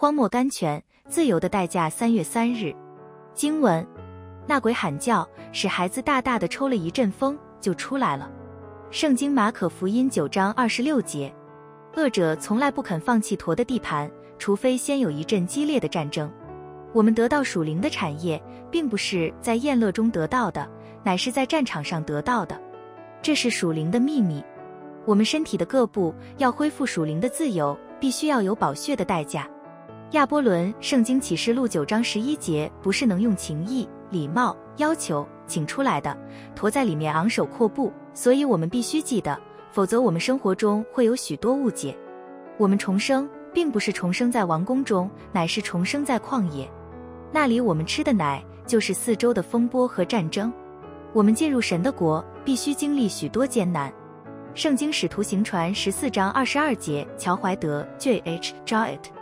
荒漠甘泉，自由的代价。三月三日，经文：那鬼喊叫，使孩子大大的抽了一阵风，就出来了。圣经马可福音九章二十六节，恶者从来不肯放弃驼的地盘，除非先有一阵激烈的战争。我们得到属灵的产业，并不是在宴乐中得到的，乃是在战场上得到的。这是属灵的秘密。我们身体的各部要恢复属灵的自由，必须要有宝血的代价。亚波伦圣经启示录九章十一节不是能用情义、礼貌、要求请出来的，驮在里面昂首阔步，所以我们必须记得，否则我们生活中会有许多误解。我们重生，并不是重生在王宫中，乃是重生在旷野，那里我们吃的奶就是四周的风波和战争。我们进入神的国，必须经历许多艰难。圣经使徒行传十四章二十二节，乔怀德 J H J it。